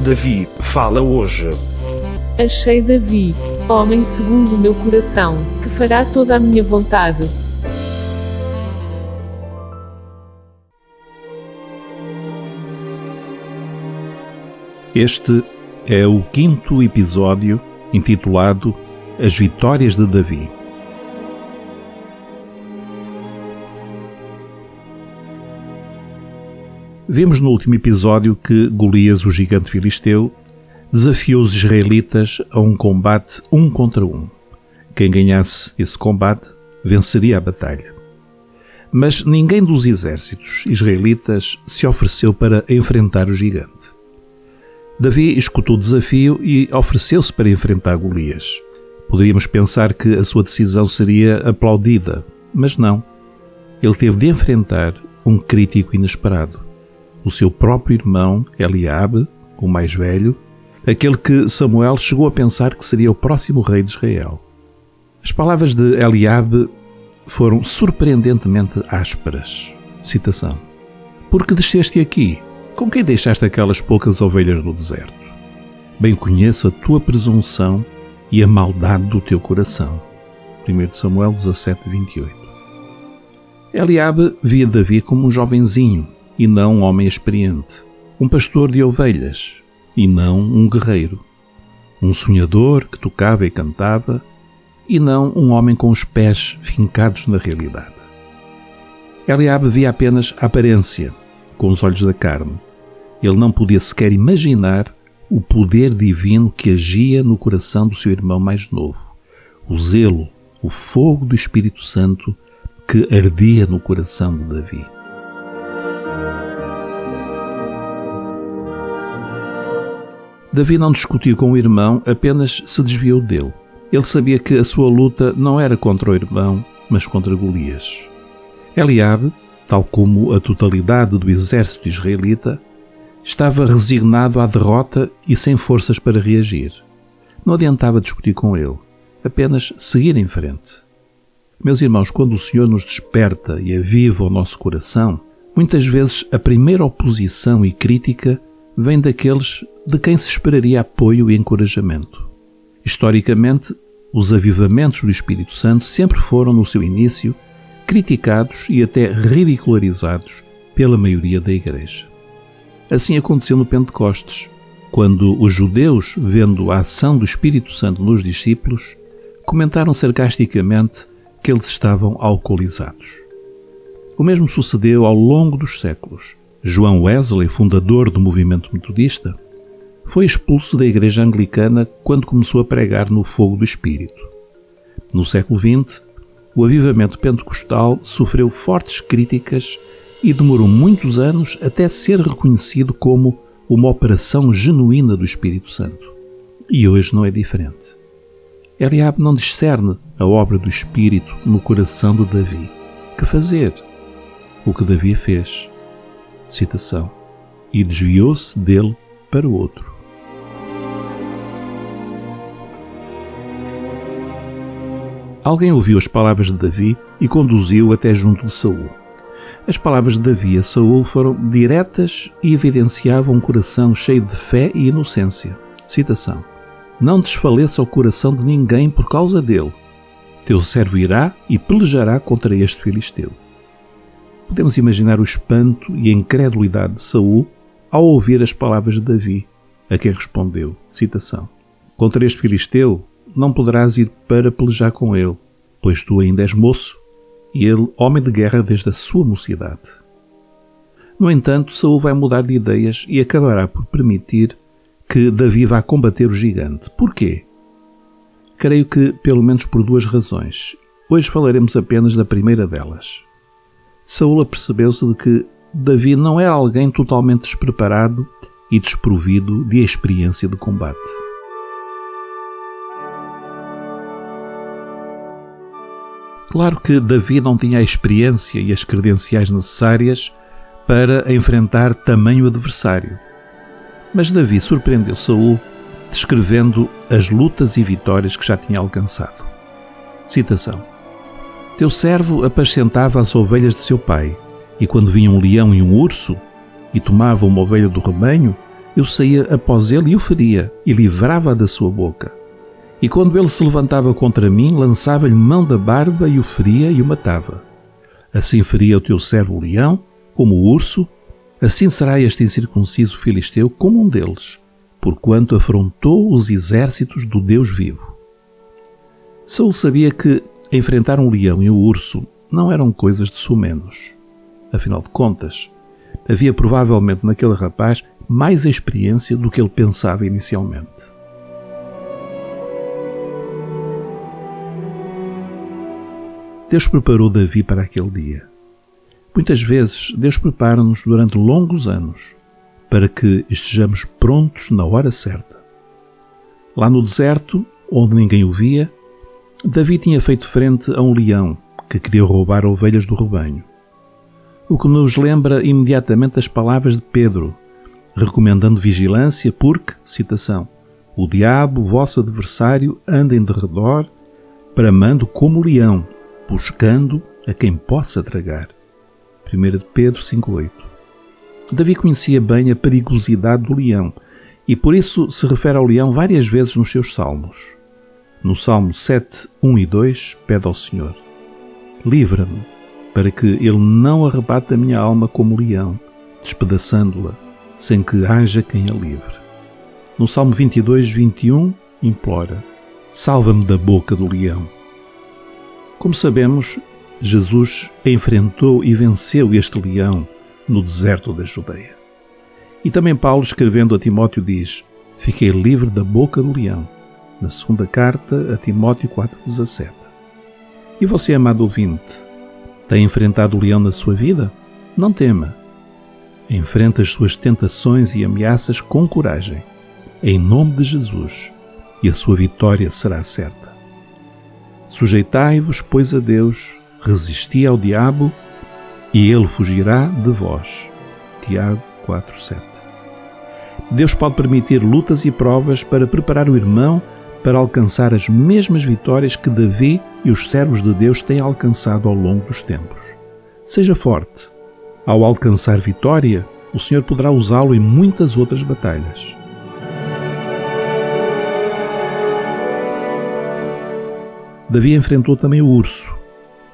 Davi fala hoje. Achei Davi, homem segundo o meu coração, que fará toda a minha vontade. Este é o quinto episódio intitulado As Vitórias de Davi. Vimos no último episódio que Golias, o gigante filisteu, desafiou os israelitas a um combate um contra um. Quem ganhasse esse combate venceria a batalha. Mas ninguém dos exércitos israelitas se ofereceu para enfrentar o gigante. Davi escutou o desafio e ofereceu-se para enfrentar Golias. Poderíamos pensar que a sua decisão seria aplaudida, mas não. Ele teve de enfrentar um crítico inesperado o seu próprio irmão Eliabe, o mais velho, aquele que Samuel chegou a pensar que seria o próximo rei de Israel. As palavras de Eliabe foram surpreendentemente ásperas. Citação: Porque desceste aqui? Com quem deixaste aquelas poucas ovelhas no deserto? Bem conheço a tua presunção e a maldade do teu coração. 1 Samuel 17, 28. Eliabe via Davi como um jovenzinho e não um homem experiente, um pastor de ovelhas e não um guerreiro, um sonhador que tocava e cantava e não um homem com os pés fincados na realidade. Eliabe via apenas a aparência, com os olhos da carne. Ele não podia sequer imaginar o poder divino que agia no coração do seu irmão mais novo, o zelo, o fogo do Espírito Santo que ardia no coração de Davi. Davi não discutiu com o irmão, apenas se desviou dele. Ele sabia que a sua luta não era contra o irmão, mas contra Golias. Eliabe, tal como a totalidade do exército israelita, estava resignado à derrota e sem forças para reagir. Não adiantava discutir com ele, apenas seguir em frente. Meus irmãos, quando o Senhor nos desperta e aviva o nosso coração, muitas vezes a primeira oposição e crítica vem daqueles de quem se esperaria apoio e encorajamento. Historicamente, os avivamentos do Espírito Santo sempre foram, no seu início, criticados e até ridicularizados pela maioria da Igreja. Assim aconteceu no Pentecostes, quando os judeus, vendo a ação do Espírito Santo nos discípulos, comentaram sarcasticamente que eles estavam alcoolizados. O mesmo sucedeu ao longo dos séculos. João Wesley, fundador do movimento metodista, foi expulso da Igreja Anglicana quando começou a pregar no fogo do Espírito. No século XX, o avivamento pentecostal sofreu fortes críticas e demorou muitos anos até ser reconhecido como uma operação genuína do Espírito Santo. E hoje não é diferente. Eliab não discerne a obra do Espírito no coração de Davi. Que fazer? O que Davi fez Citação. E desviou-se dele para o outro. Alguém ouviu as palavras de Davi e conduziu até junto de Saul. As palavras de Davi a Saul foram diretas e evidenciavam um coração cheio de fé e inocência. Citação: Não desfaleça o coração de ninguém por causa dele. Teu servo irá e pelejará contra este filisteu. Podemos imaginar o espanto e a incredulidade de Saul ao ouvir as palavras de Davi, a quem respondeu, citação, Contra este filisteu não poderás ir para pelejar com ele, pois tu ainda és moço, e ele homem de guerra desde a sua mocidade. No entanto, Saul vai mudar de ideias e acabará por permitir que Davi vá combater o gigante. Porquê? Creio que pelo menos por duas razões. Hoje falaremos apenas da primeira delas. Saúl apercebeu-se de que Davi não era alguém totalmente despreparado e desprovido de experiência de combate. Claro que Davi não tinha a experiência e as credenciais necessárias para enfrentar tamanho adversário. Mas Davi surpreendeu Saul descrevendo as lutas e vitórias que já tinha alcançado. Citação: teu servo apacentava as ovelhas de seu pai, e quando vinha um leão e um urso, e tomava uma ovelha do rebanho, eu saía após ele e o feria, e livrava-a da sua boca. E quando ele se levantava contra mim, lançava-lhe mão da barba e o feria e o matava. Assim feria o teu servo o leão, como o urso, assim será este incircunciso filisteu como um deles, porquanto afrontou os exércitos do Deus vivo. Saul sabia que enfrentar um leão e um urso não eram coisas de sumenos. Afinal de contas, havia provavelmente naquele rapaz mais experiência do que ele pensava inicialmente. Deus preparou Davi para aquele dia. Muitas vezes Deus prepara-nos durante longos anos para que estejamos prontos na hora certa. Lá no deserto, onde ninguém o via, Davi tinha feito frente a um leão que queria roubar ovelhas do rebanho. O que nos lembra imediatamente as palavras de Pedro, recomendando vigilância, porque, citação, o diabo, vosso adversário, anda em derredor, bramando como leão, buscando a quem possa tragar. 1 Pedro 5,8 Davi conhecia bem a perigosidade do leão e por isso se refere ao leão várias vezes nos seus salmos. No Salmo 7, 1 e 2, pede ao Senhor: Livra-me, para que ele não arrebate a minha alma como leão, despedaçando-a sem que haja quem a livre. No Salmo 22, 21, implora: Salva-me da boca do leão. Como sabemos, Jesus enfrentou e venceu este leão no deserto da Judeia. E também Paulo, escrevendo a Timóteo, diz: Fiquei livre da boca do leão, na segunda carta a Timóteo 4,17. E você, amado ouvinte, tem enfrentado o leão na sua vida? Não tema Enfrenta as suas tentações e ameaças com coragem, em nome de Jesus, e a sua vitória será certa. Sujeitai-vos, pois, a Deus, resisti ao diabo, e ele fugirá de vós. Tiago 4:7. Deus pode permitir lutas e provas para preparar o irmão para alcançar as mesmas vitórias que Davi e os servos de Deus têm alcançado ao longo dos tempos. Seja forte, ao alcançar vitória, o Senhor poderá usá-lo em muitas outras batalhas. Davi enfrentou também o urso.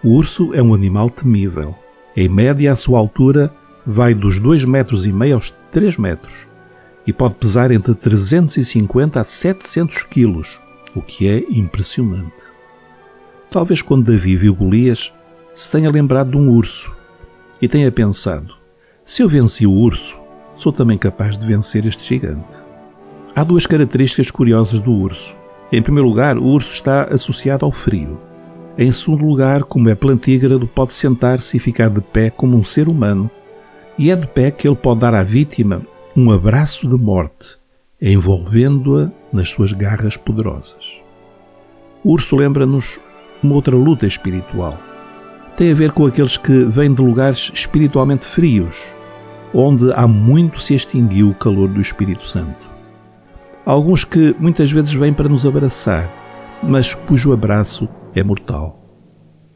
O urso é um animal temível. Em média, a sua altura vai dos 2 metros e meio aos 3 metros e pode pesar entre 350 a 700 quilos, o que é impressionante. Talvez quando Davi viu Golias se tenha lembrado de um urso e tenha pensado: se eu venci o urso, sou também capaz de vencer este gigante. Há duas características curiosas do urso. Em primeiro lugar, o urso está associado ao frio. Em segundo lugar, como é plantígrado, pode sentar-se e ficar de pé como um ser humano. E é de pé que ele pode dar à vítima um abraço de morte, envolvendo-a nas suas garras poderosas. Urso lembra-nos uma outra luta espiritual tem a ver com aqueles que vêm de lugares espiritualmente frios, onde há muito se extinguiu o calor do Espírito Santo. Alguns que muitas vezes vêm para nos abraçar, mas cujo abraço é mortal.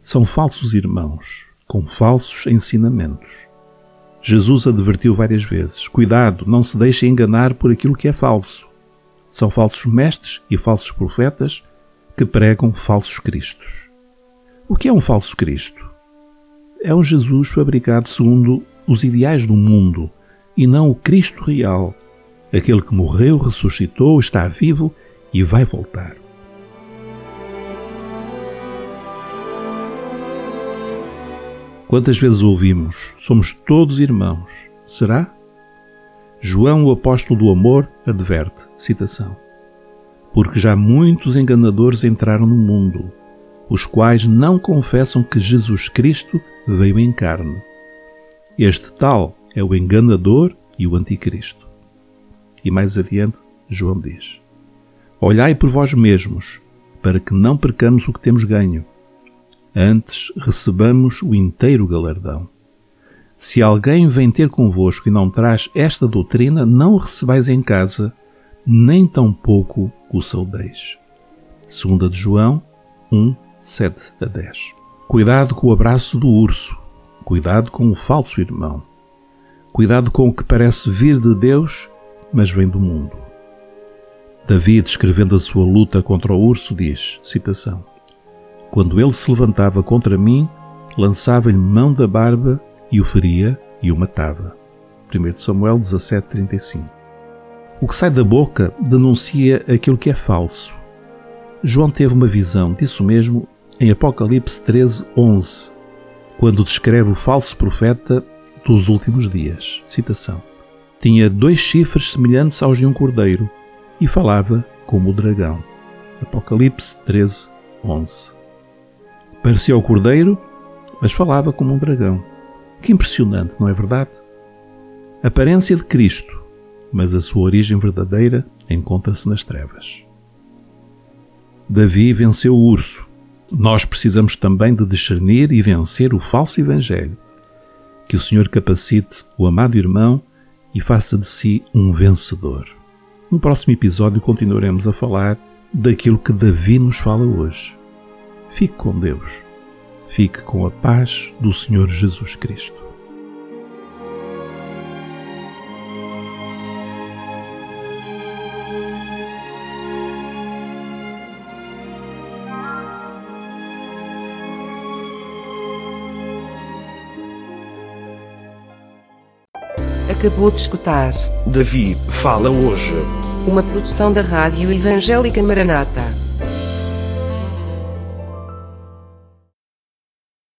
São falsos irmãos, com falsos ensinamentos. Jesus advertiu várias vezes: cuidado, não se deixe enganar por aquilo que é falso. São falsos mestres e falsos profetas que pregam falsos cristos. O que é um falso Cristo? é um Jesus fabricado segundo os ideais do mundo e não o Cristo real, aquele que morreu, ressuscitou, está vivo e vai voltar. Quantas vezes ouvimos, somos todos irmãos, será? João, o apóstolo do amor, adverte, citação, porque já muitos enganadores entraram no mundo, os quais não confessam que Jesus Cristo veio em carne. Este tal é o enganador e o anticristo. E mais adiante, João diz: Olhai por vós mesmos, para que não percamos o que temos ganho. Antes recebamos o inteiro galardão. Se alguém vem ter convosco e não traz esta doutrina, não o recebais em casa, nem tampouco o saudeis. Segunda de João 1, 7 a 10. Cuidado com o abraço do urso, cuidado com o falso irmão. Cuidado com o que parece vir de Deus, mas vem do mundo. Davi, descrevendo a sua luta contra o urso, diz, citação, Quando ele se levantava contra mim, lançava-lhe mão da barba e o feria e o matava. 1 Samuel 17,35 O que sai da boca denuncia aquilo que é falso. João teve uma visão disso mesmo em Apocalipse 13, 11, quando descreve o falso profeta dos últimos dias. Citação. Tinha dois chifres semelhantes aos de um cordeiro e falava como o dragão. Apocalipse 13, 11. Parecia o cordeiro, mas falava como um dragão. Que impressionante, não é verdade? Aparência de Cristo, mas a sua origem verdadeira encontra-se nas trevas. Davi venceu o urso. Nós precisamos também de discernir e vencer o falso evangelho. Que o Senhor capacite o amado irmão e faça de si um vencedor. No próximo episódio continuaremos a falar daquilo que Davi nos fala hoje. Fique com Deus. Fique com a paz do Senhor Jesus Cristo. Acabou de escutar Davi fala hoje. uma produção da Rádio Evangélica Maranata.